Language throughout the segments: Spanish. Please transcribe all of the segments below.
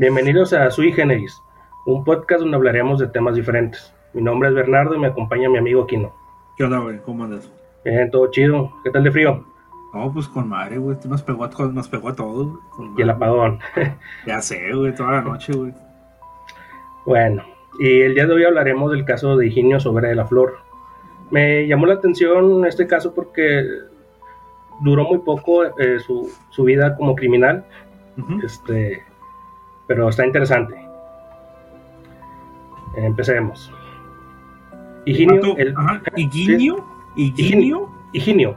Bienvenidos a Sui Generis, un podcast donde hablaremos de temas diferentes. Mi nombre es Bernardo y me acompaña mi amigo Kino. ¿Qué onda, güey? ¿Cómo andas? Bien, todo chido. ¿Qué tal de frío? No, pues con madre, güey. Nos pegó, a, nos pegó a todos. güey, Y el apagón. Ya sé, güey, toda la noche, güey. Bueno, y el día de hoy hablaremos del caso de Higinio Sobera de la Flor. Me llamó la atención este caso porque duró muy poco eh, su, su vida como criminal, Ujú. este, pero está interesante. Empecemos. Higinio, el, Ajá. ¿Higinio? ¿Higinio? Higinio,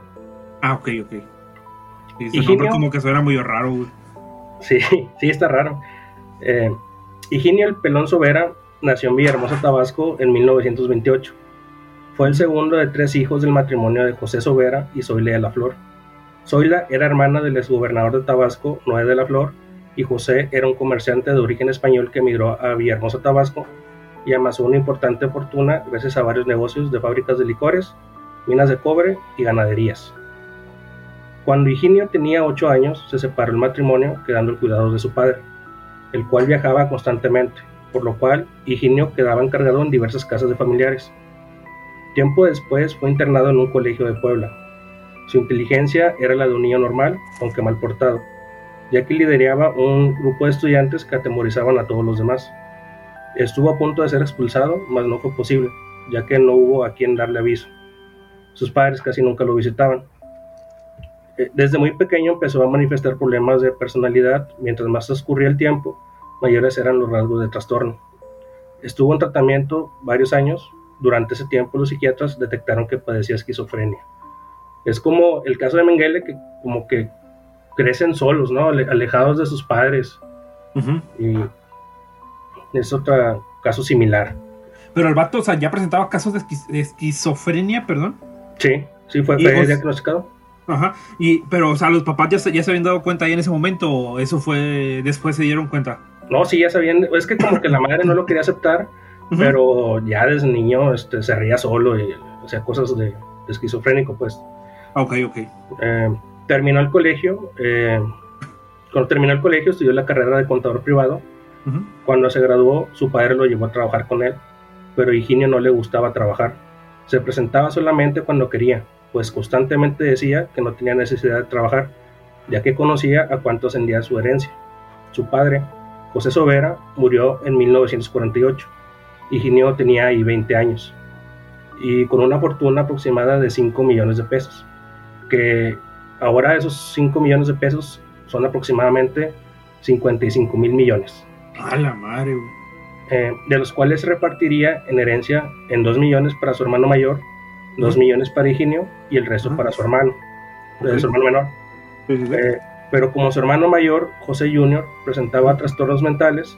Ah, ok, ok. Ese nombre como que suena muy raro, güey. Sí, sí, está raro. Eh, Higinio el Pelón Sobera nació en Villahermosa, Tabasco, en 1928. Fue el segundo de tres hijos del matrimonio de José Sobera y Zoila de la Flor. Zoila era hermana del exgobernador de Tabasco, Noé de la Flor, y José era un comerciante de origen español que emigró a Villahermosa, Tabasco, y amasó una importante fortuna gracias a varios negocios de fábricas de licores, minas de cobre y ganaderías. Cuando Higinio tenía 8 años, se separó el matrimonio, quedando el cuidado de su padre, el cual viajaba constantemente, por lo cual Higinio quedaba encargado en diversas casas de familiares. Tiempo después fue internado en un colegio de Puebla. Su inteligencia era la de un niño normal, aunque mal portado, ya que lideraba un grupo de estudiantes que atemorizaban a todos los demás. Estuvo a punto de ser expulsado, mas no fue posible, ya que no hubo a quien darle aviso. Sus padres casi nunca lo visitaban. Eh, Desde muy pequeño empezó a manifestar problemas de personalidad, mientras más transcurría el tiempo, mayores eran los rasgos de trastorno. Estuvo en tratamiento varios años, durante ese tiempo los psiquiatras detectaron que padecía esquizofrenia. Es como el caso de Mengele, que como que crecen solos, ¿no? Ale- alejados de sus padres, Ujú. y es otro caso similar. Pero el vato, o sea, ya presentaba casos de, esquiz- de esquizofrenia, perdón. Sí, sí fue, diagnosticado. Ajá. Y, pero, o sea, los papás ya se, ya se habían dado cuenta ahí en ese momento, o eso fue después se dieron cuenta. No, sí, ya sabían, es que como que la madre no lo quería aceptar, pero ya desde niño este, se ría solo y hacía cosas de, de esquizofrénico, pues. Ah, Ok, ok. Eh, terminó el colegio, eh, cuando terminó el colegio estudió la carrera de contador privado. Cuando se graduó, su padre lo llevó a trabajar con él, pero a Higinio no le gustaba trabajar. Se presentaba solamente cuando quería, pues constantemente decía que no tenía necesidad de trabajar, ya que conocía a cuánto ascendía su herencia. Su padre, José Sobera, murió en 1948. Higinio tenía ahí 20 años y con una fortuna aproximada de 5 millones de pesos, que ahora esos 5 millones de pesos son aproximadamente 55 mil millones A la madre, güey. eh, de los cuales se repartiría en herencia en 2 millones para su hermano mayor, 2 Ujú. millones para Higinio y el resto Ujú. para su hermano, eh, Ok. su hermano menor. Sí, sí, sí. Eh, pero como su hermano mayor, José Jr., presentaba trastornos mentales,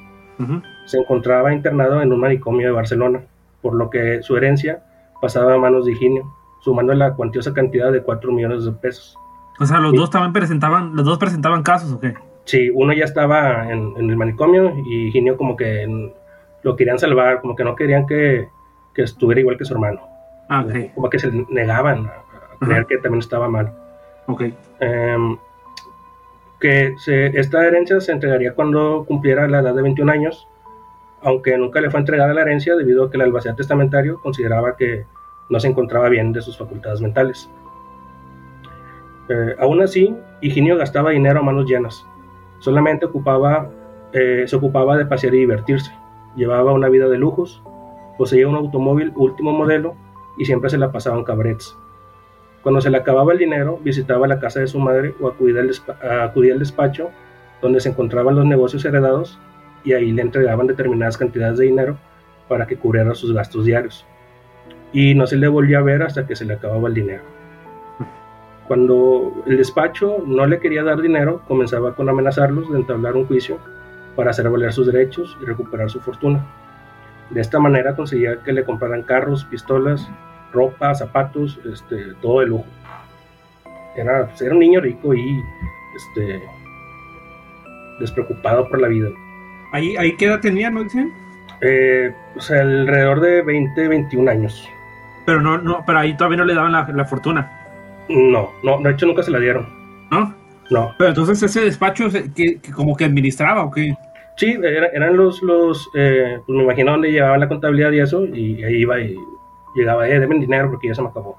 se encontraba internado en un manicomio de Barcelona, por lo que su herencia pasaba a manos de Higinio, sumando la cuantiosa cantidad de 4 millones de pesos. O sea, los Sí. dos también presentaban, los dos presentaban casos, ¿o qué? Sí, uno ya estaba en, en el manicomio y Higinio como que en- lo querían salvar, como que no querían que, que estuviera igual que su hermano. Ah, ok, como que se negaban a, a creer Ajá. que también estaba mal. ok. Em, que se- esta herencia se entregaría cuando cumpliera la edad de 21 años, aunque nunca le fue entregada la herencia debido a que el albacea testamentario consideraba que no se encontraba bien de sus facultades mentales. Eh, aún así, Higinio gastaba dinero a manos llenas. Solamente ocupaba, eh, se ocupaba de pasear y divertirse. Llevaba una vida de lujos, poseía un automóvil último modelo y siempre se la pasaba en cabarets. Cuando se le acababa el dinero, visitaba la casa de su madre o acudía al, despa- acudía al despacho donde se encontraban los negocios heredados y ahí le entregaban determinadas cantidades de dinero para que cubriera sus gastos diarios. Y no se le volvió a ver hasta que se le acababa el dinero. Cuando el despacho no le quería dar dinero, comenzaba con amenazarlos de entablar un juicio para hacer valer sus derechos y recuperar su fortuna. De esta manera conseguía que le compraran carros, pistolas, ropa, zapatos, este, todo de lujo. Era, pues, era un niño rico y este, despreocupado por la vida. Ahí, ahí qué edad tenía, ¿no dicen? Eh, o sea, alrededor de 20, 21 años. Pero no, no, pero ahí todavía no le daban la, la fortuna, No, no, de hecho nunca se la dieron. ¿no? No, Pero entonces ese despacho que, que como que administraba o qué. Sí, eran los, los pues me imagino donde llevaban la contabilidad y eso, y ahí iba y llegaba, eh, deben dinero porque ya se me acabó.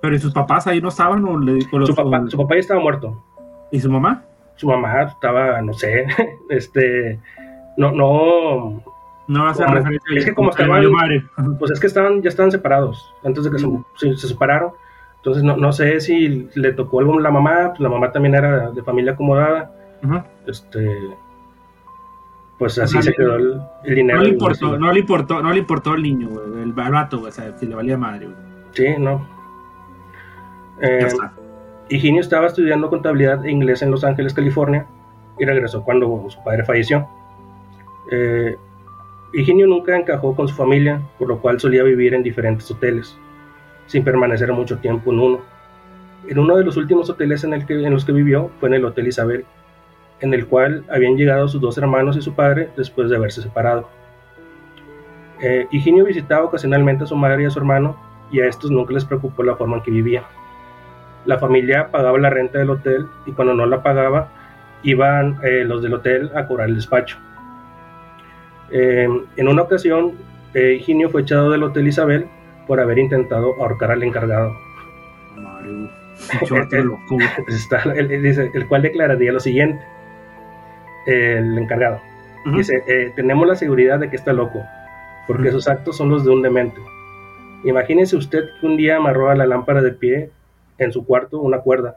Pero ¿y sus papás ahí no estaban? O le, su, papá, su papá ya estaba muerto. ¿Y su mamá? Su mamá estaba, no sé, este, no, no... No va a ser referencia Es que como estaban, pues es que estaban, ya estaban separados, antes de que se, se, separaron. Entonces no, no sé si le tocó algo a la mamá, pues la mamá también era de familia acomodada. Este, pues así se quedó el, dinero. No le importó, no le importó, no le importó el niño, güey, el barato, o sea, si le valía madre, güey. Sí, no. Eh, Higinio estaba estudiando contabilidad e inglés en Los Ángeles, California, y regresó cuando su padre falleció. Eh, Higinio nunca encajó con su familia, por lo cual solía vivir en diferentes hoteles, sin permanecer mucho tiempo en uno. En uno de los últimos hoteles en, el que, en los que vivió fue en el Hotel Isabel, en el cual habían llegado sus dos hermanos y su padre después de haberse separado. Eh, Higinio visitaba ocasionalmente a su madre y a su hermano, y a estos nunca les preocupó la forma en que vivían. La familia pagaba la renta del hotel y cuando no la pagaba, iban eh, los del hotel a cobrar el despacho. Eh, en una ocasión, Higinio fue echado del Hotel Isabel por haber intentado ahorcar al encargado. el cual declararía lo siguiente. El encargado. Dice, eh, tenemos la seguridad de que está loco, porque sus actos son los de un demente. Imagínese usted que un día amarró a la lámpara de pie en su cuarto una cuerda,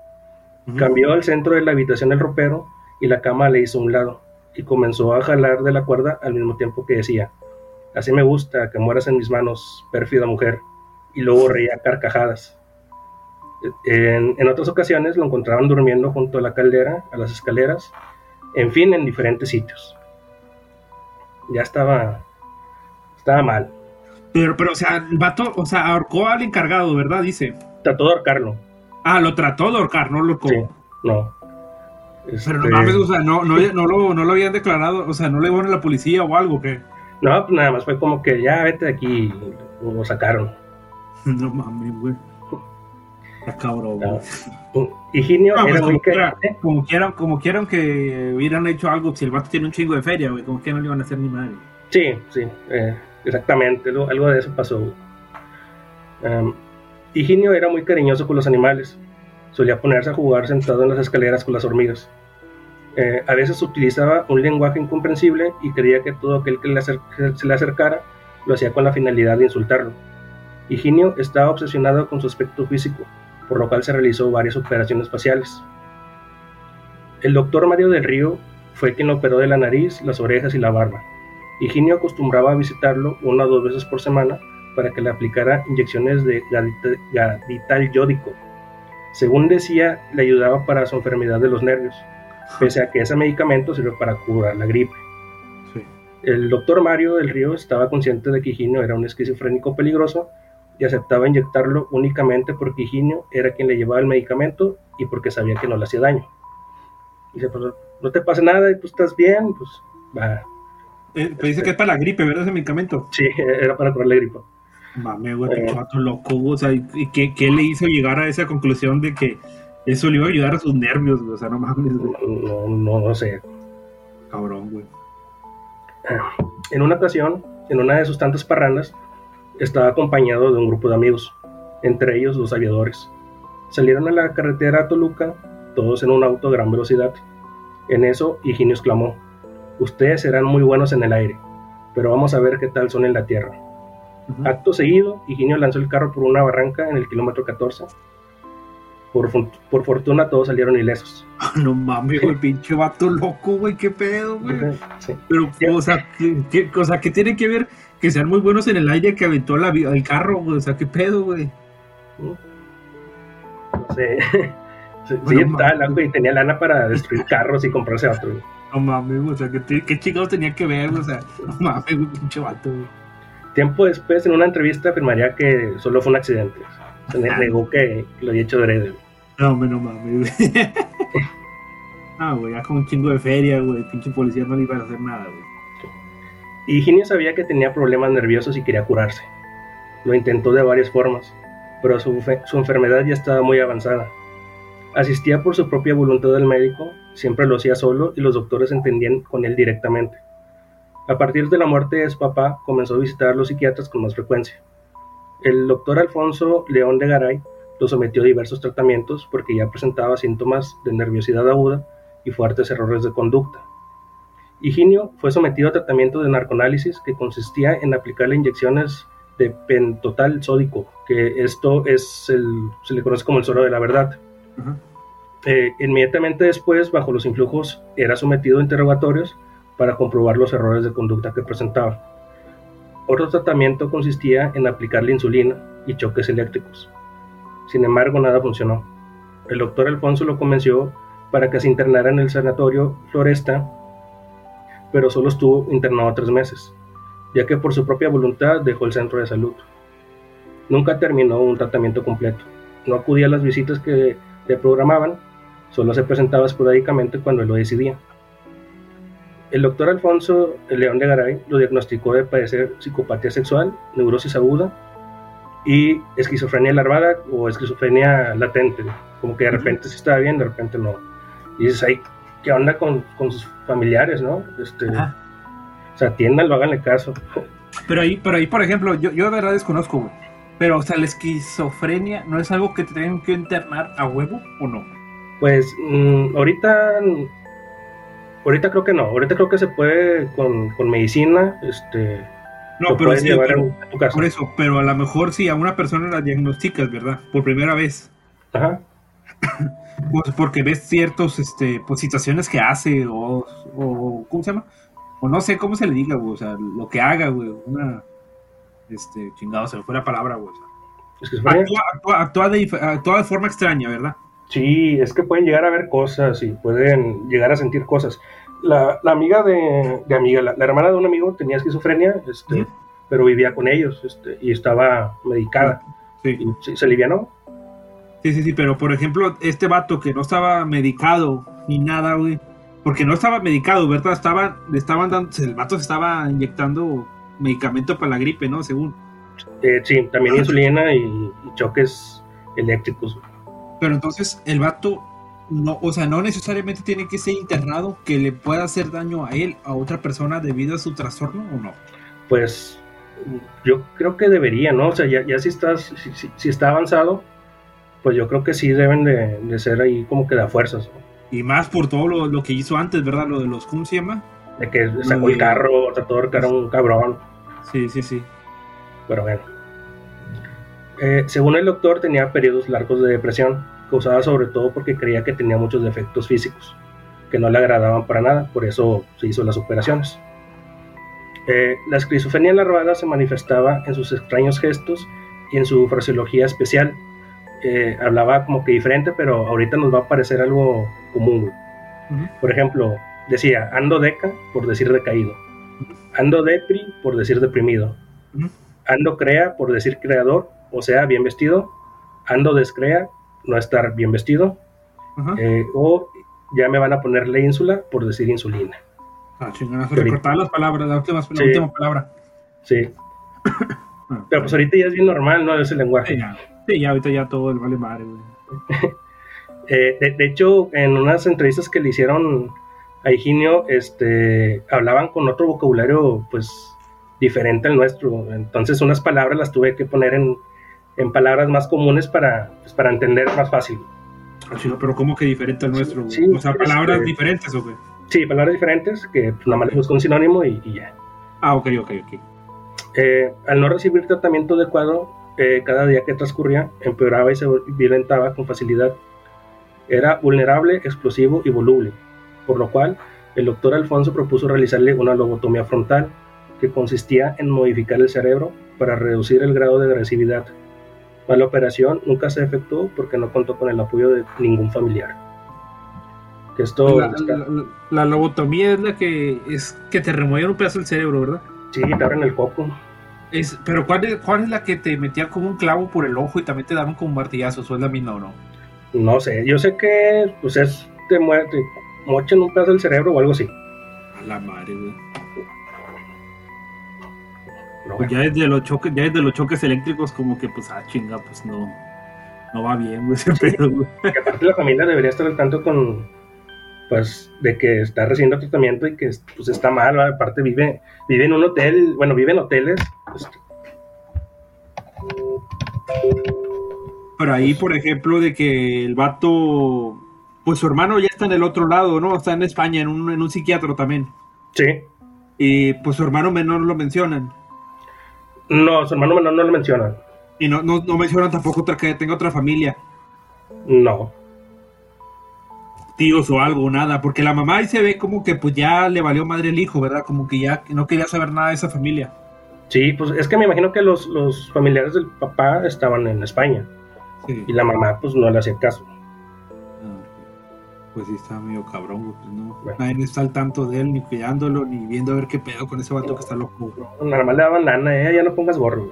cambió al centro de la habitación el ropero y la cama le hizo un lado, y comenzó a jalar de la cuerda al mismo tiempo que decía, así me gusta que mueras en mis manos, pérfida mujer, y luego reía carcajadas. En, en otras ocasiones lo encontraban durmiendo junto a la caldera, a las escaleras, en fin, en diferentes sitios. Ya estaba, estaba mal. Pero, pero, o sea, el vato, o sea, ahorcó al encargado, ¿verdad? Dice. Trató de ahorcarlo. Ah, lo trató de ahorcar, no lo Sí, no. Pero no este, mames, o sea, no, no, no, lo, no lo habían declarado, o sea, no le iban a la policía o algo, ¿qué? No, pues nada más fue como que ya vete de aquí, lo sacaron. No mames, güey. cabrón, Higinio pues como, quieran, como, quieran, que hubieran hecho algo, si el vato tiene un chingo de feria, güey, como que no le iban a hacer ni madre. Sí, sí, eh, exactamente, algo, de eso pasó. Um, Higinio era muy cariñoso con los animales, solía ponerse a jugar sentado en las escaleras con las hormigas. Eh, a veces utilizaba un lenguaje incomprensible y creía que todo aquel que se le acercara lo hacía con la finalidad de insultarlo. Higinio estaba obsesionado con su aspecto físico, por lo cual se realizó varias operaciones faciales. El doctor Mario del Río fue quien lo operó de la nariz, las orejas y la barba. Higinio acostumbraba a visitarlo una o dos veces por semana para que le aplicara inyecciones de gadital yódico. Según decía, le ayudaba para su enfermedad de los nervios, pese a que ese medicamento sirve para curar la gripe. El doctor Mario del Río estaba consciente de que Higinio era un esquizofrénico peligroso y aceptaba inyectarlo únicamente porque Higinio era quien le llevaba el medicamento y porque sabía que no le hacía daño. Dice, pues no te pasa nada y tú estás bien, pues va. Eh, pues dice que es para la gripe, ¿verdad? Ese medicamento. Sí, era para curar la gripe. Mame, güey, eh, loco, o sea, ¿y qué, qué, le hizo llegar a esa conclusión de que eso le iba a ayudar a sus nervios, güey? O sea, no mames, güey. No, no, no sé. Cabrón, güey. En una ocasión, en una de sus tantas parrandas, estaba acompañado de un grupo de amigos, entre ellos los aviadores. Salieron a la carretera a Toluca, todos en un auto a gran velocidad. En eso, Higinio exclamó, Ustedes serán muy buenos en el aire, pero vamos a ver qué tal son en la tierra. Acto seguido, Higinio lanzó el carro por una barranca en el kilómetro 14. Por, por fortuna todos salieron ilesos. no mames, güey, pinche vato loco, güey, qué pedo, güey. Pero, o sea, ¿qué, cosa, ¿qué tiene que ver que sean muy buenos en el aire que aventó la, el carro, güey. O sea, qué pedo, güey. No sé. Sí, bueno, y tenía lana para destruir carros y comprarse otro. No mames, o sea, ¿qué, qué chingados tenía que ver, O sea, no mames, güey, pinche vato, güey. Tiempo después, en una entrevista, afirmaría que solo fue un accidente. Se negó que lo había hecho heredero. No, no mames, ah, güey, ya con un chingo de feria, güey. Pinche policía no le iba a hacer nada, güey. Y Higinio sabía que tenía problemas nerviosos y quería curarse. Lo intentó de varias formas, pero su, enfermedad ya estaba muy avanzada. Asistía por su propia voluntad al médico, siempre lo hacía solo y los doctores entendían con él directamente. A partir de la muerte de su papá, comenzó a visitar a los psiquiatras con más frecuencia. El doctor Alfonso León de Garay lo sometió a diversos tratamientos porque ya presentaba síntomas de nerviosidad aguda y fuertes errores de conducta. Higinio fue sometido a tratamiento de narcoanálisis que consistía en aplicarle inyecciones de pentotal sódico, que esto es el, se le conoce como el suero de la verdad. Eh, inmediatamente después, bajo los influjos, era sometido a interrogatorios para comprobar los errores de conducta que presentaba. Otro tratamiento consistía en aplicarle insulina y choques eléctricos. Sin embargo, nada funcionó. El doctor Alfonso lo convenció para que se internara en el sanatorio Floresta, pero solo estuvo internado tres meses, ya que por su propia voluntad dejó el centro de salud. Nunca terminó un tratamiento completo. No acudía a las visitas que le programaban, solo se presentaba esporádicamente cuando él lo decidía. El doctor Alfonso León de Garay lo diagnosticó de padecer psicopatía sexual, neurosis aguda y esquizofrenia larvada o esquizofrenia latente, como que de repente se estaba bien, de repente no. Y dices, ay, ¿qué onda con, sus familiares, no? Este, o sea, atiéndanlo, háganle caso. Pero ahí, pero ahí, por ejemplo, yo, yo de verdad desconozco, Pero, o sea, la esquizofrenia no es algo que te tengan que internar a huevo o no? Pues mm, ahorita Ahorita creo que no, ahorita creo que se puede con, medicina, este... No, pero, tu casa. por eso, pero a lo mejor si a una persona la diagnosticas, ¿verdad? Por primera vez. Ajá. pues porque ves ciertos, este, pues situaciones que hace o, o, ¿cómo se llama? O no sé cómo se le diga, güey, o sea, lo que haga, güey, una, este, chingado, se me fue la palabra, güey. Es que actúa, actúa, de, actúa de forma extraña, ¿verdad? Sí, es que pueden llegar a ver cosas y pueden llegar a sentir cosas. La, amiga de, amiga, la, hermana de un amigo tenía esquizofrenia, este, pero vivía con ellos este, y estaba medicada. Sí. Y se alivianó. Sí, sí, sí, pero por ejemplo, este vato que no estaba medicado ni nada, güey, porque no estaba medicado, ¿verdad? Estaba, le estaban dando, el vato se estaba inyectando medicamento para la gripe, ¿no? Según. Eh, sí, también insulina y, y choques eléctricos. Pero entonces el vato no, o sea, no necesariamente tiene que ser internado que le pueda hacer daño a él, a otra persona debido a su trastorno o no. Pues yo creo que debería, ¿no? O sea, ya, ya si estás, si, está avanzado, pues yo creo que sí deben de, ser ahí como que da fuerzas. Y más por todo lo, que hizo antes, ¿verdad? Lo de los, ¿cómo se llama? De que sacó el carro, trató de un cabrón. Sí, sí, sí. Pero bueno. Eh, según el doctor, tenía periodos largos de depresión, causada sobre todo porque creía que tenía muchos defectos físicos, que no le agradaban para nada, por eso se hizo las operaciones. Eh, la esquizofrenia larvada se manifestaba en sus extraños gestos y en su fraseología especial. Eh, hablaba como que diferente, pero ahorita nos va a parecer algo común. Por ejemplo, decía, ando deca por decir decaído, ando depri por decir deprimido, ando crea por decir creador, o sea, bien vestido, ando descrea, no estar bien vestido, eh, o ya me van a poner la ínsula por decir insulina. Ah, chingada, recortar las palabras, la última, la última palabra. Sí. Ah, Pero pues ahorita ya es bien normal, ¿no? Ese lenguaje. Sí, ya, ahorita ya todo el vale madre, eh, de, hecho, en unas entrevistas que le hicieron a Higinio, este, hablaban con otro vocabulario, pues, diferente al nuestro. Entonces, unas palabras las tuve que poner en, en palabras más comunes para, pues, para entender más fácil. Ah, pero ¿cómo que diferente al nuestro? o sea, palabras este, diferentes o qué? Sí, palabras diferentes que pues, nada más le busco un sinónimo y, ya. Ah, ok, ok, ok. Eh, al no recibir tratamiento adecuado, eh, cada día que transcurría empeoraba y se violentaba con facilidad. Era vulnerable, explosivo y voluble, por lo cual el doctor Alfonso propuso realizarle una lobotomía frontal que consistía en modificar el cerebro para reducir el grado de agresividad la operación nunca se efectuó porque no contó con el apoyo de ningún familiar. esto la, lobotomía es la que es que te remueven un pedazo del cerebro, ¿verdad? Sí, te abren el coco. Es, pero ¿cuál es, ¿cuál es la que te metía como un clavo por el ojo y también te daban como martillazos? ¿O es la misma o no? No sé, yo sé que pues es te, muerte, mochan un pedazo del cerebro o algo así. A la madre, güey. Pues ya desde los choques, ya desde los choques eléctricos, como que pues ah chinga, pues no, no va bien, güey, ese pedo, güey. Que aparte la familia debería estar al tanto con, pues de que está recibiendo tratamiento y que pues está mal, aparte vive, vive en un hotel, bueno, vive en hoteles. Pues. Pero ahí, por ejemplo, de que el vato, pues su hermano ya está en el otro lado, ¿no? Está en España, en un, en un psiquiatra también. Sí. Y pues su hermano menor lo mencionan. No, su hermano menor no lo mencionan. Y no, no, no mencionan tampoco otra, que tenga otra familia. No tíos o algo, nada, porque la mamá ahí se ve como que pues ya le valió madre el hijo, ¿verdad? Como que ya no quería saber nada de esa familia. Sí, pues es que me imagino que los, los familiares del papá estaban en España y la mamá pues no le hacía caso. Pues sí, está medio cabrón, pues no. Nadie está al tanto de él, ni cuidándolo, ni viendo a ver qué pedo con ese vato que está loco. Nada más le daban lana, ¿eh? ya no pongas gorro.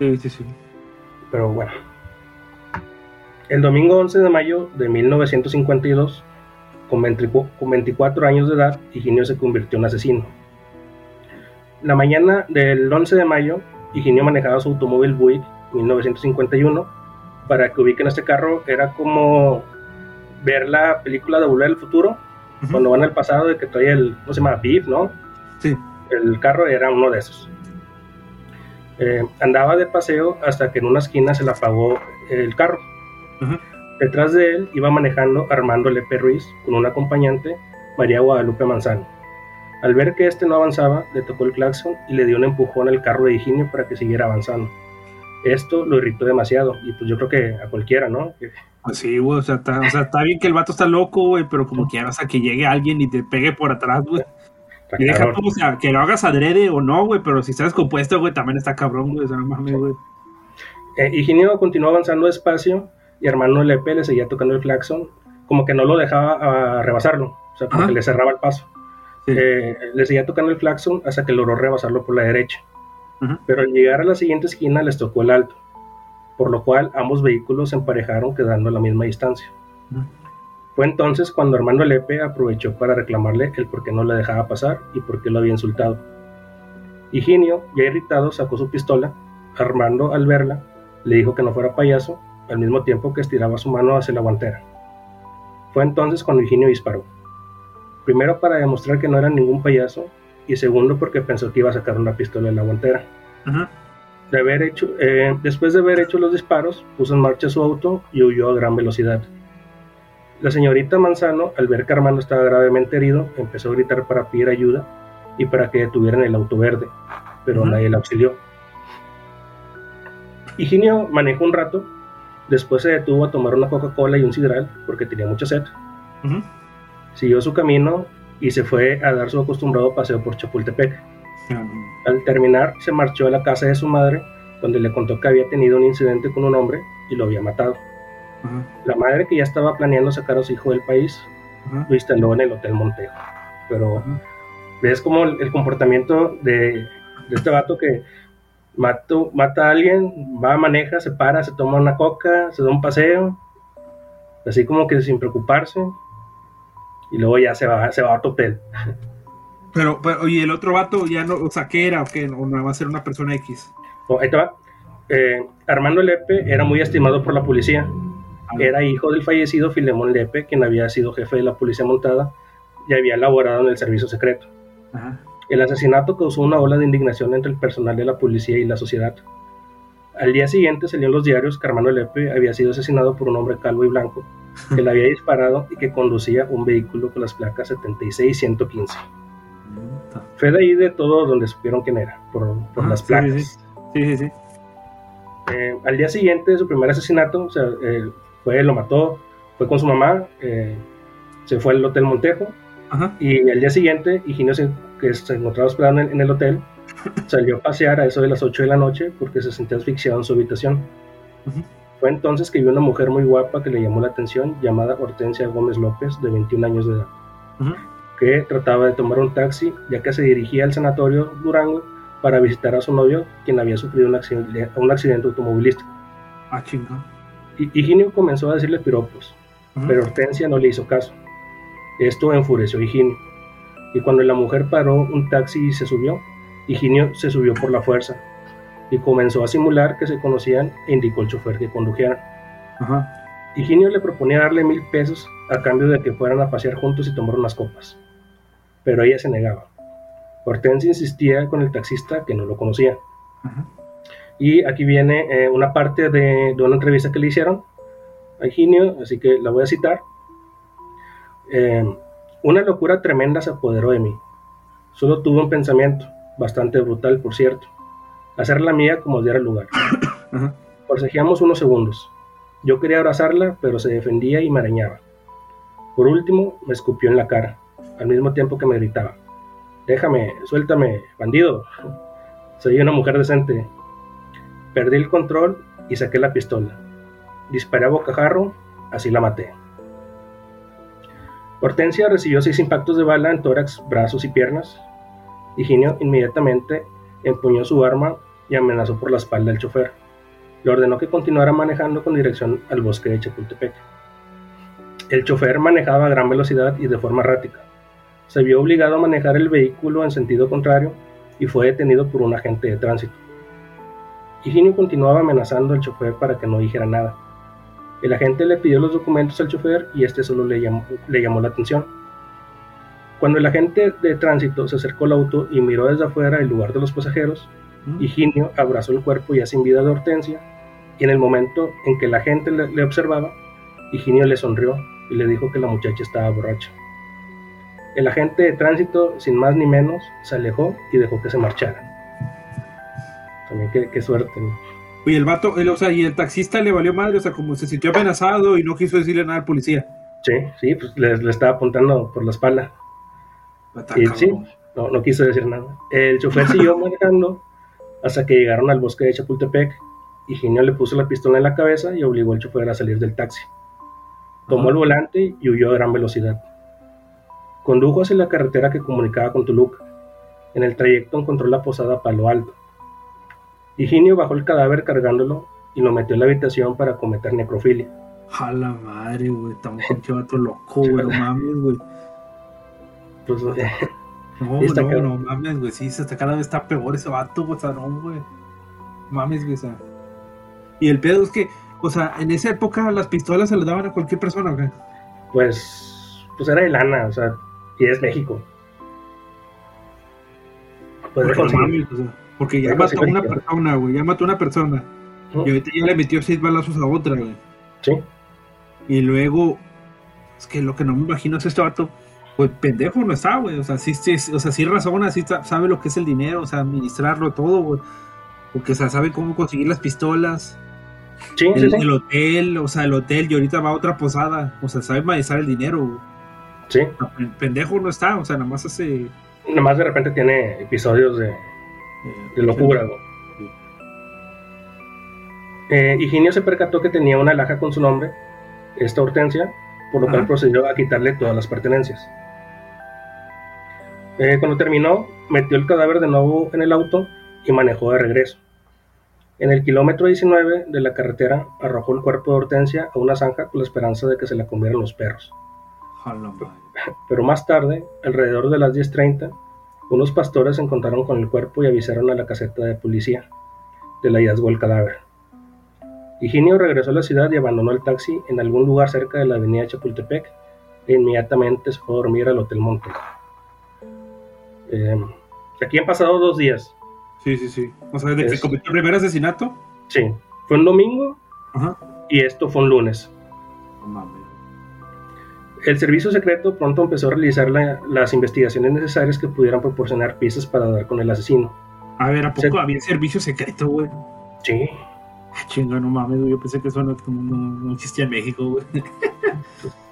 Sí, sí, sí. Pero bueno. El domingo 11 de mayo de 1952, con 24 años de edad, Higinio se convirtió en asesino. La mañana del 11 de mayo, Higinio manejaba su automóvil Buick 1951. Para que ubiquen este carro, era como ver la película de Volver al Futuro, cuando van al pasado de que trae el, ¿cómo se llama? Beef, ¿no? Sí. El carro era uno de esos. Eh, andaba de paseo hasta que en una esquina se le apagó el carro Detrás de él iba manejando Armando Lepe Ruiz con un acompañante, María Guadalupe Manzano. Al ver que este no avanzaba, le tocó el claxon y le dio un empujón al carro de Higinio para que siguiera avanzando. Esto lo irritó demasiado y pues yo creo que a cualquiera, ¿no? Pues sí, güey, o sea, está, bien que el vato está loco, güey, pero como quieras a que llegue alguien y te pegue por atrás, güey. Y deja tú, o sea, que lo hagas adrede o no, güey, pero si estás compuesto, güey, también está cabrón, güey, o sea, no mames, güey. Eh, Higinio continuó avanzando despacio y hermano Lepe le seguía tocando el claxon, como que no lo dejaba a ah, rebasarlo, o sea, como que le cerraba el paso. Eh, le seguía tocando el claxon hasta que logró rebasarlo por la derecha. Pero al llegar a la siguiente esquina les tocó el alto, por lo cual ambos vehículos se emparejaron quedando a la misma distancia. Fue entonces cuando Armando Lepe aprovechó para reclamarle el por qué no le dejaba pasar y por qué lo había insultado. Higinio, ya irritado, sacó su pistola. Armando, al verla, le dijo que no fuera payaso al mismo tiempo que estiraba su mano hacia la guantera. Fue entonces cuando Higinio disparó. Primero para demostrar que no era ningún payaso y segundo porque pensó que iba a sacar una pistola en la guantera. De haber hecho, eh, después de haber hecho los disparos, puso en marcha su auto y huyó a gran velocidad. La señorita Manzano, al ver que Armando estaba gravemente herido, empezó a gritar para pedir ayuda y para que detuvieran el auto verde, pero nadie la auxilió. Higinio manejó un rato Después se detuvo a tomar una Coca-Cola y un sidral porque tenía mucha sed. Siguió su camino y se fue a dar su acostumbrado paseo por Chapultepec. Al terminar, se marchó a la casa de su madre, donde le contó que había tenido un incidente con un hombre y lo había matado. La madre, que ya estaba planeando sacar a su hijo del país, lo instaló en el Hotel Montejo. Pero ves como el, comportamiento de, de, este vato que mata a alguien, va, maneja, se para, se toma una coca, se da un paseo, así como que sin preocuparse, y luego ya se va, se va a otro hotel. Pero, oye, el otro vato ya no, o sea, ¿qué era? ¿O qué? ¿O no va a ser una persona X? Oh, ahí te va. Eh, Armando Lepe era muy estimado por la policía. Ah. Era hijo del fallecido Filemón Lepe, quien había sido jefe de la policía montada y había laborado en el servicio secreto. Ajá. El asesinato causó una ola de indignación entre el personal de la policía y la sociedad. Al día siguiente salió en los diarios que Armando Lepe había sido asesinado por un hombre calvo y blanco que le había disparado y que conducía un vehículo con las placas 76 115. Fue de ahí de todo donde supieron quién era, por, por las placas. Sí, sí, sí. Eh, al día siguiente de su primer asesinato, o sea, eh, fue, lo mató, fue con su mamá, eh, se fue al Hotel Montejo. Y al día siguiente Higinio se que se encontraba hospedado en, el hotel, salió a pasear a eso de las 8 de la noche porque se sentía asfixiado en su habitación. Fue entonces que vio una mujer muy guapa que le llamó la atención, llamada Hortensia Gómez López, de 21 años de edad, que trataba de tomar un taxi ya que se dirigía al sanatorio Durango para visitar a su novio, quien había sufrido un accidente, un accidente automovilístico. Ah, chinga. Y Higinio comenzó a decirle piropos, pero Hortensia no le hizo caso. Esto enfureció a Higinio y cuando la mujer paró un taxi y se subió, Higinio se subió por la fuerza y comenzó a simular que se conocían e indicó al chofer que condujera. Higinio le proponía darle mil pesos a cambio de que fueran a pasear juntos y tomar unas copas, pero ella se negaba. Hortensia insistía con el taxista que no lo conocía. Y aquí viene eh, una parte de, una entrevista que le hicieron a Higinio, así que la voy a citar. Eh, una locura tremenda se apoderó de mí. Solo tuve un pensamiento, bastante brutal por cierto, hacer la mía como diera lugar. Forcejeamos unos segundos. Yo quería abrazarla, pero se defendía y me arañaba. Por último, me escupió en la cara, al mismo tiempo que me gritaba. Déjame, suéltame, bandido. Soy una mujer decente. Perdí el control y saqué la pistola. Disparé a bocajarro, así la maté. Hortensia recibió seis impactos de bala en tórax, brazos y piernas. Higinio inmediatamente empuñó su arma y amenazó por la espalda al chofer. Le ordenó que continuara manejando con dirección al bosque de Chapultepec. El chofer manejaba a gran velocidad y de forma errática. Se vio obligado a manejar el vehículo en sentido contrario y fue detenido por un agente de tránsito. Higinio continuaba amenazando al chofer para que no dijera nada. El agente le pidió los documentos al chofer y este solo le llamó, le llamó la atención. Cuando el agente de tránsito se acercó al auto y miró desde afuera el lugar de los pasajeros, Higinio abrazó el cuerpo ya sin vida de Hortensia y en el momento en que la gente le, observaba, Higinio le sonrió y le dijo que la muchacha estaba borracha. El agente de tránsito, sin más ni menos, se alejó y dejó que se marcharan. También qué, suerte. Oye, el vato, o sea, y el taxista le valió madre, o sea, como se sintió amenazado y no quiso decirle nada al policía. Sí, sí, pues le, estaba apuntando por la espalda. Y sí, no, no quiso decir nada. El chofer siguió manejando hasta que llegaron al bosque de Chapultepec. Higinio le puso la pistola en la cabeza y obligó al chofer a salir del taxi. Tomó el volante y huyó a gran velocidad. Condujo hacia la carretera que comunicaba con Toluca. En el trayecto encontró la posada Palo Alto. Higinio bajó el cadáver cargándolo y lo metió en la habitación para cometer necrofilia. A la madre, güey, estamos con loco, güey, mames, güey. Pues, eh, no, no, no mames, güey, sí, hasta cada vez está peor ese vato, güey, o sea, no, güey. Mames, güey, o sea. Y el pedo es que, o sea, en esa época las pistolas se le daban a cualquier persona, güey. Pues, pues era de lana, o sea, y es México. Pues porque, mames, o sea, porque ya mató a una persona, güey, ya mató a una persona. Y ahorita ya le metió seis balazos a otra, güey. Sí. Y luego, es que lo que no me imagino es este vato pues pendejo no está, güey. O sea, sí, sí, o sea, sí razona, sí sabe lo que es el dinero, o sea, administrarlo todo, güey. Porque, o sea, sabe cómo conseguir las pistolas. Sí, el, sí, el, hotel, o sea, el hotel, y ahorita va a otra posada. O sea, sabe manejar el dinero, güey. Sí. pendejo no está, o sea, nada más hace. Nada más de repente tiene episodios de, de locura, güey. Eh, Higinio se percató que tenía una laja con su nombre, esta Hortensia, por lo cual procedió a quitarle todas las pertenencias. Eh, cuando terminó, metió el cadáver de nuevo en el auto y manejó de regreso. En el kilómetro 19 de la carretera arrojó el cuerpo de Hortensia a una zanja con la esperanza de que se la comieran los perros. Pero más tarde, alrededor de las 10.30, unos pastores se encontraron con el cuerpo y avisaron a la caseta de policía del hallazgo del cadáver. Higinio regresó a la ciudad y abandonó el taxi en algún lugar cerca de la avenida Chapultepec e inmediatamente se fue a dormir al Hotel Monte. Eh, aquí han pasado dos días. Sí, sí, sí. O sea, desde que se cometió el primer asesinato. Sí, fue un domingo y esto fue un lunes. El servicio secreto pronto empezó a realizar las investigaciones necesarias que pudieran proporcionar pistas para dar con el asesino. A ver, ¿a poco había servicio secreto, güey? Sí. Ah, chinga, no mames, Yo pensé que eso no, existía en México, güey.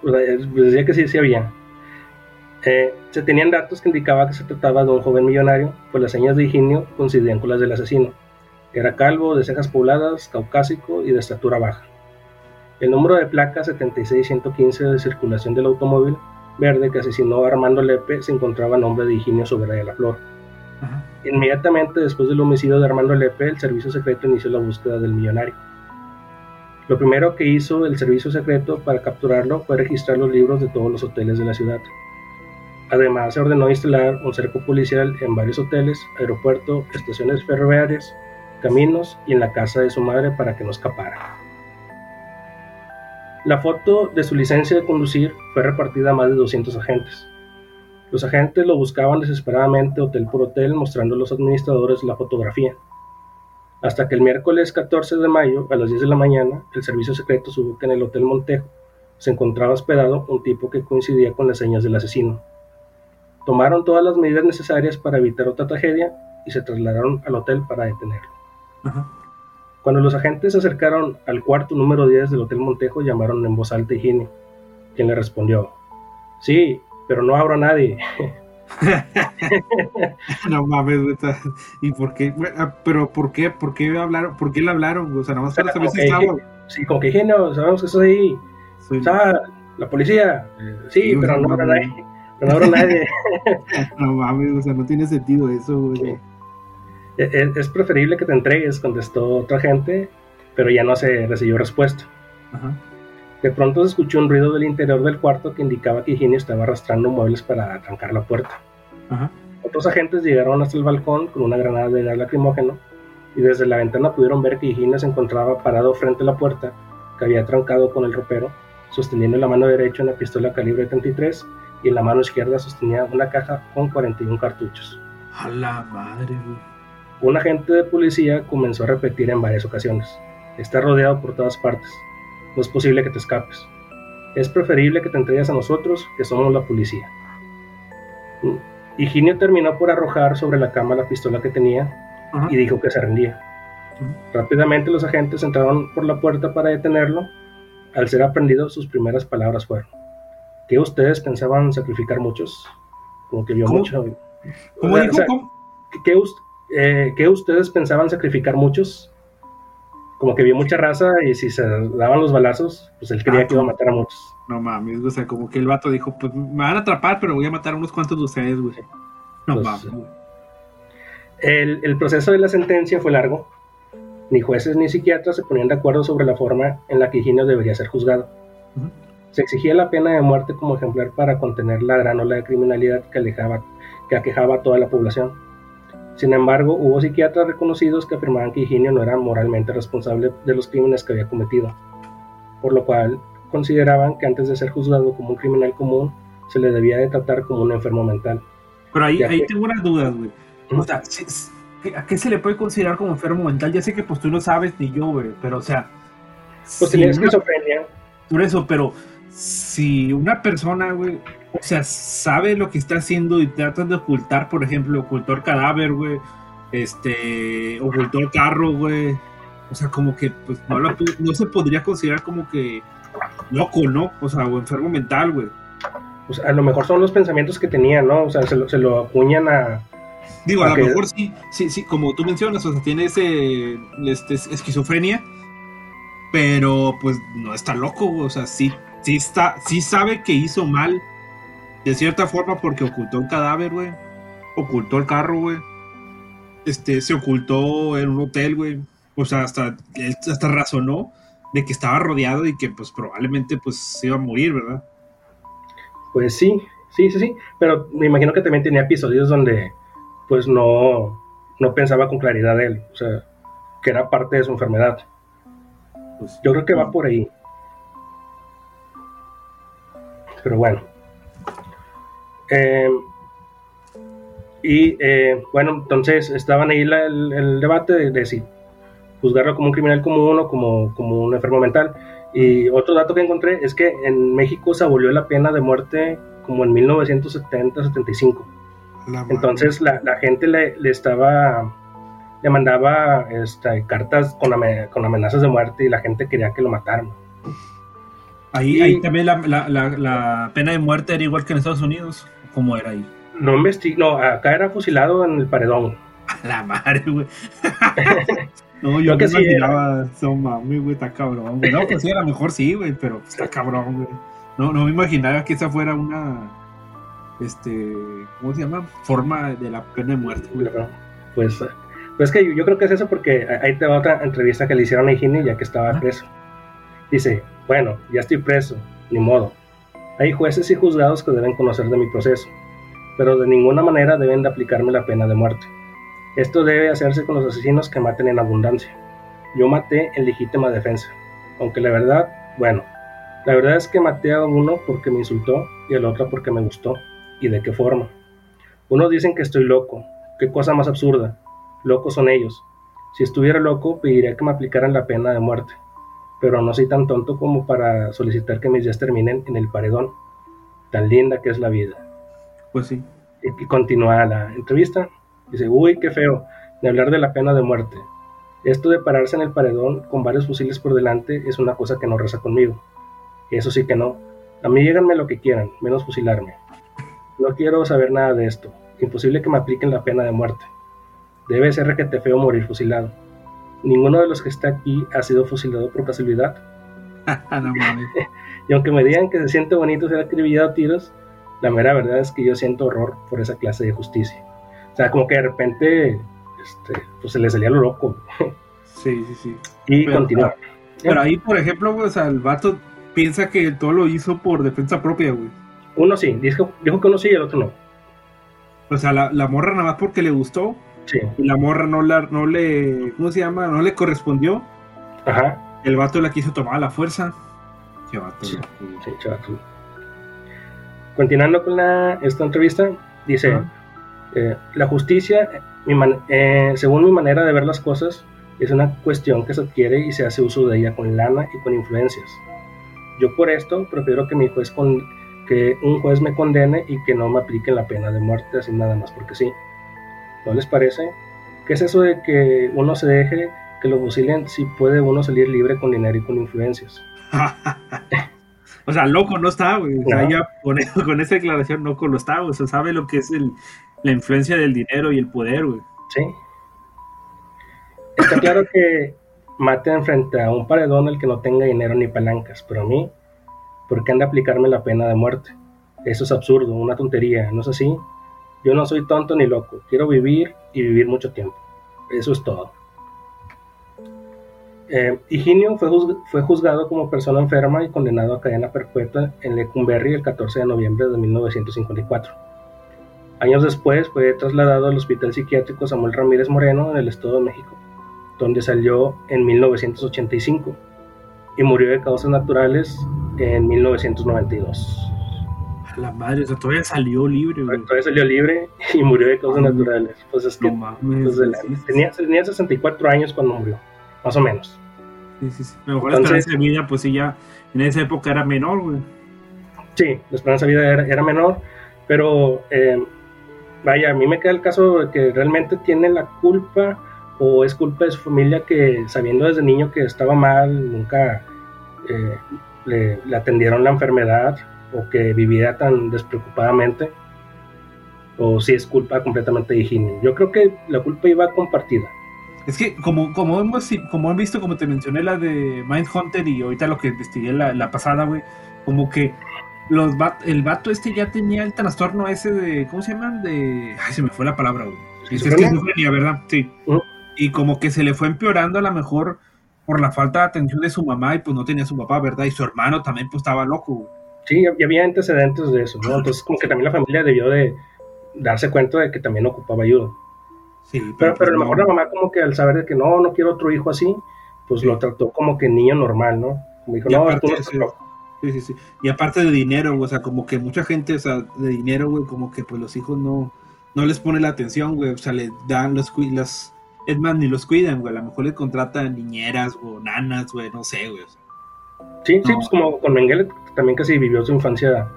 pues, decía que sí, sí había. Eh, se tenían datos que indicaban que se trataba de un joven millonario, pues las señas de Higinio coincidían con las del asesino. Era calvo, de cejas pobladas, caucásico y de estatura baja. El número de placa 76115 de circulación del automóvil verde que asesinó a Armando Lepe se encontraba a nombre de Higinio Sobera de la Flor. Inmediatamente después del homicidio de Armando Lepe, el servicio secreto inició la búsqueda del millonario. Lo primero que hizo el servicio secreto para capturarlo fue registrar los libros de todos los hoteles de la ciudad. Además, se ordenó instalar un cerco policial en varios hoteles, aeropuertos, estaciones ferroviarias, caminos y en la casa de su madre para que no escapara. La foto de su licencia de conducir fue repartida a más de 200 agentes. Los agentes lo buscaban desesperadamente hotel por hotel mostrando a los administradores la fotografía. Hasta que el miércoles 14 de mayo, a las 10 de la mañana, el servicio secreto supo que en el Hotel Montejo se encontraba hospedado un tipo que coincidía con las señas del asesino. Tomaron todas las medidas necesarias para evitar otra tragedia y se trasladaron al hotel para detenerlo. Cuando los agentes se acercaron al cuarto número 10 del Hotel Montejo, llamaron en voz alta a Higinio, quien le respondió, sí, pero no abro a nadie. no mames, ¿Y por qué? Ah, pero ¿por qué? ¿Por qué hablaron? ¿Por qué le hablaron? O sea, nada más para saber si estaba. Sí, con que sabemos que estás ahí. O sea, la policía. Sí, pero no abro a nadie. No abro nadie. no mames, o sea, no tiene sentido eso, güey. E, e, es, preferible que te entregues, contestó otra gente, pero ya no se recibió respuesta. De pronto se escuchó un ruido del interior del cuarto que indicaba que Higinio estaba arrastrando muebles para trancar la puerta. Otros agentes llegaron hasta el balcón con una granada de gas lacrimógeno y desde la ventana pudieron ver que Higinio se encontraba parado frente a la puerta que había trancado con el ropero, sosteniendo en la mano derecha una pistola calibre 33 y en la mano izquierda sostenía una caja con 41 cartuchos. A la madre, un agente de policía comenzó a repetir en varias ocasiones, está rodeado por todas partes, no es posible que te escapes, es preferible que te entregues a nosotros, que somos la policía. Higinio terminó por arrojar sobre la cama la pistola que tenía y dijo que se rendía. Rápidamente los agentes entraron por la puerta para detenerlo. Al ser aprendido, sus primeras palabras fueron: ¿Qué ustedes pensaban sacrificar muchos? Como que vio mucho. ¿Cómo dijo? ¿qué, eh, ¿qué ustedes pensaban sacrificar muchos? Como que vio mucha raza y si se daban los balazos, pues él quería ah, que iba a matar a muchos. No mames, o sea, como que el vato dijo, pues me van a atrapar, pero voy a matar a unos cuantos de ustedes, güey. No pues, mames. El, el proceso de la sentencia fue largo. Ni jueces ni psiquiatras se ponían de acuerdo sobre la forma en la que Higinio debería ser juzgado. Se exigía la pena de muerte como ejemplar para contener la gran ola de criminalidad que, alejaba, que aquejaba a toda la población. Sin embargo, hubo psiquiatras reconocidos que afirmaban que Higinio no era moralmente responsable de los crímenes que había cometido, por lo cual consideraban que antes de ser juzgado como un criminal común, se le debía de tratar como un enfermo mental. Pero ahí, ahí tengo unas dudas, güey. O sea, ¿a qué se le puede considerar como enfermo mental? Ya sé que pues tú no sabes ni yo, güey, pero o sea... Pues tenía esquizofrenia. Por eso, pero si una persona, güey, o sea, sabe lo que está haciendo y trata de ocultar, por ejemplo, ocultó el cadáver, güey. Este, ocultó el carro, güey. O sea, como que, pues, no, no se podría considerar como que loco, ¿no? O sea, o enfermo mental, güey. Pues a lo mejor son los pensamientos que tenía, ¿no? O sea, se lo, se lo acuñan a. Digo, a, lo mejor sí, sí, sí, como tú mencionas, o sea, tiene ese este, esquizofrenia, pero pues no está loco, o sea, sí, sí está, sí sabe que hizo mal de cierta forma, porque ocultó un cadáver, güey. Ocultó el carro, güey. Este, se ocultó en un hotel, güey. O sea, hasta, hasta razonó de que estaba rodeado y que, pues, probablemente, pues, se iba a morir, ¿verdad? Pues sí, sí, sí, sí. Pero me imagino que también tenía episodios donde, pues, no, no pensaba con claridad él. O sea, que era parte de su enfermedad. Pues, Yo creo que va por ahí. Pero bueno. Eh, y eh, bueno, entonces estaban ahí el, debate de, si juzgarlo como un criminal común o como, como un enfermo mental. Y otro dato que encontré es que en México se abolió la pena de muerte como en 1970-75. Entonces la, gente le, estaba, le mandaba este, cartas con, con amenazas de muerte y la gente quería que lo mataran. Ahí, también la, la, pena de muerte era igual que en Estados Unidos. ¿Cómo era ahí? No investigué, no, acá era fusilado en el paredón. la madre, güey. no, yo que me imaginaba, son mami, güey, está cabrón, No, pues sí, a lo mejor sí, güey, pero está cabrón, güey. No, no me imaginaba que esa fuera una, este, ¿cómo se llama? Forma de la pena de muerte, güey. Pues, pues que yo, creo que es eso porque ahí te va otra entrevista que le hicieron a Higinio ya que estaba preso. Dice, bueno, ya estoy preso, ni modo. Hay jueces y juzgados que deben conocer de mi proceso, pero de ninguna manera deben de aplicarme la pena de muerte. Esto debe hacerse con los asesinos que maten en abundancia. Yo maté en legítima defensa, aunque la verdad, bueno, La verdad es que maté a uno porque me insultó y al otro porque me gustó. ¿Y de qué forma? Unos dicen que estoy loco. Qué cosa más absurda. Locos son ellos. Si estuviera loco, pediría que me aplicaran la pena de muerte. Pero no soy tan tonto como para solicitar que mis días terminen en el paredón. Tan linda que es la vida. Pues sí. Y, continúa la entrevista. Dice, uy, qué feo, de hablar de la pena de muerte. Esto de pararse en el paredón con varios fusiles por delante es una cosa que no reza conmigo. Eso sí que no. A mí lléganme lo que quieran, menos fusilarme. No quiero saber nada de esto. Imposible que me apliquen la pena de muerte. Debe ser requete feo morir fusilado. Ninguno de los que está aquí ha sido fusilado por casualidad. y aunque me digan que se siente bonito ser acribillado a tiros, la mera verdad es que yo siento horror por esa clase de justicia. O sea, como que de repente este, pues se le salía lo loco. Sí, sí, sí. Y continúa. Pero ahí, por ejemplo, pues, el vato piensa que todo lo hizo por defensa propia, güey. Uno sí, dijo, dijo que uno sí y el otro no. O sea, la, la morra nada más porque le gustó. Sí. Y la morra no, la, no le. ¿Cómo se llama? No le correspondió. Ajá. El vato la quiso tomar a la fuerza. Qué vato. Sí, sí Continuando con la, esta entrevista, dice: eh, La justicia, eh, según mi manera de ver las cosas, es una cuestión que se adquiere y se hace uso de ella con lana y con influencias. Yo por esto prefiero que mi juez con, que un juez me condene y que no me apliquen la pena de muerte así nada más porque sí. ¿No les parece? ¿Qué es eso de que uno se deje que lo fusilen si puede uno salir libre con dinero y con influencias? o sea, loco no está, güey. O sea, ya con, con, esa declaración loco no está, O sea, sabe lo que es el, la influencia del dinero y el poder, güey. Sí. Está claro que maten frente a un paredón el que no tenga dinero ni palancas, pero a mí, ¿por qué han de aplicarme la pena de muerte? Eso es absurdo, una tontería, ¿no es así? Yo no soy tonto ni loco, quiero vivir y vivir mucho tiempo. Eso es todo. Eh, Higinio fue, fue, juzgado como persona enferma y condenado a cadena perpetua en Lecumberri el 14 de noviembre de 1954. Años después fue trasladado al Hospital Psiquiátrico Samuel Ramírez Moreno en el Estado de México, donde salió en 1985 y murió de causas naturales en 1992 la madre, o sea, todavía salió libre, güey. Todavía salió libre y murió de causas naturales. Pues es que pues, tenía, tenía 64 años cuando murió, más o menos. Sí, sí, sí. mejor la esperanza de vida, pues sí, ya en esa época era menor, güey. Sí, la esperanza de vida era, menor, pero eh, vaya, a mí me queda el caso de que realmente tiene la culpa o es culpa de su familia que sabiendo desde niño que estaba mal, nunca eh, le, le, atendieron la enfermedad o que vivía tan despreocupadamente, o si es culpa completamente de Higinio. Yo creo que la culpa iba compartida. Es que como, como, hemos, como han visto, como te mencioné la de Mindhunter y ahorita lo que investigué la, la pasada, güey, como que los el vato este ya tenía el trastorno ese de, ¿cómo se llaman? De, ay, se me fue la palabra, güey. Es esquizofrenia, ¿verdad? Sí. Y como que se le fue empeorando a lo mejor por la falta de atención de su mamá y pues no tenía su papá, ¿verdad? Y su hermano también pues estaba loco, güey. Sí, y había antecedentes de eso, ¿no? Entonces como que también la familia debió de darse cuenta de que también ocupaba ayuda. Sí, pero, pero, a lo mejor la mamá como que al saber de que no, no quiero otro hijo así, pues lo trató como que niño normal, ¿no? Como dijo, no, tú no Sí, sí, sí. Y aparte de dinero, o sea, como que mucha gente, o sea, de dinero, güey, como que pues los hijos no, no les pone la atención, güey, o sea, le dan los las, es más, ni los cuidan, güey, a lo mejor le contratan niñeras o nanas, güey, no sé, güey. Sí, sí, pues como con Mengele también casi vivió su infancia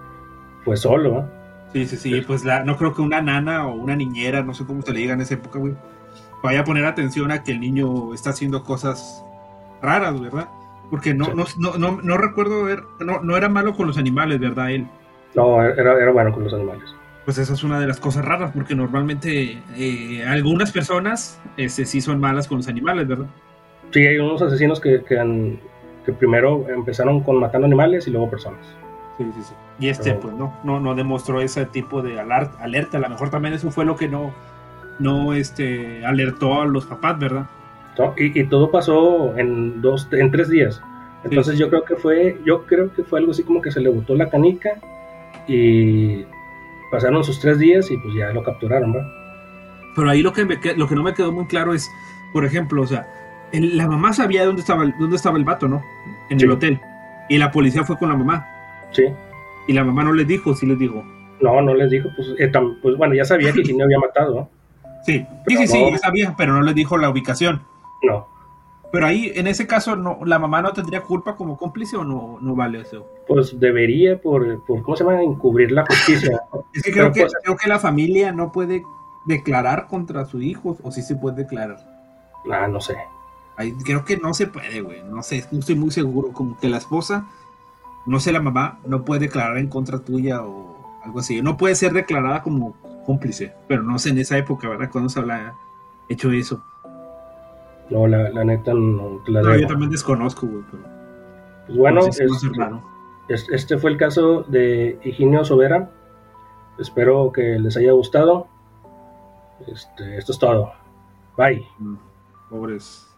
pues solo, ¿no? Sí, sí, sí, pues la, no creo que una nana o una niñera, no sé cómo se le diga en esa época, güey, vaya a poner atención a que el niño está haciendo cosas raras, ¿verdad? Porque no, no, no, no, recuerdo ver, no, no era malo con los animales, ¿verdad? Él. No, era, era bueno con los animales. Pues esa es una de las cosas raras, porque normalmente eh, algunas personas este, sí son malas con los animales, ¿verdad? Sí, hay unos asesinos que, que han que primero empezaron con matando animales y luego personas. Sí, sí, sí. Y este, pues no, no, no demostró ese tipo de alerta. A lo mejor también eso fue lo que no, no este, alertó a los papás, ¿verdad? y, todo pasó en dos, en tres días. Entonces yo creo que fue, yo creo que fue algo así como que se le botó la canica y pasaron sus tres días y pues ya lo capturaron, ¿verdad? Pero ahí lo que, me, lo que no me quedó muy claro es, por ejemplo, o sea, la mamá sabía dónde estaba, el, dónde estaba el vato, ¿no? En el hotel. Y la policía fue con la mamá. Sí. Y la mamá no les dijo, sí les dijo. No, no les dijo, pues, eh, pues bueno, ya sabía que Higinio había matado. Sí, sí, sí, sí, sabía, pero no les dijo la ubicación. No. Pero ahí, en ese caso, no, ¿la mamá no tendría culpa como cómplice o no, no vale eso? Pues debería, por, por ¿cómo se llama? Encubrir la justicia. es que creo, que pues, creo que la familia no puede declarar contra su hijo, o sí se puede declarar. Ah, no sé. Creo que no se puede, güey. No sé, no estoy muy seguro. Como que la esposa, no sé, la mamá, no puede declarar en contra tuya o algo así. No puede ser declarada como cómplice, pero no sé en esa época, ¿verdad? Cuando se habla hecho eso. No, la, la neta no la no, yo también desconozco, güey. Pues bueno, este fue el caso de Higinio Sobera. Espero que les haya gustado. Este, esto es todo. Bye. Mm, pobres.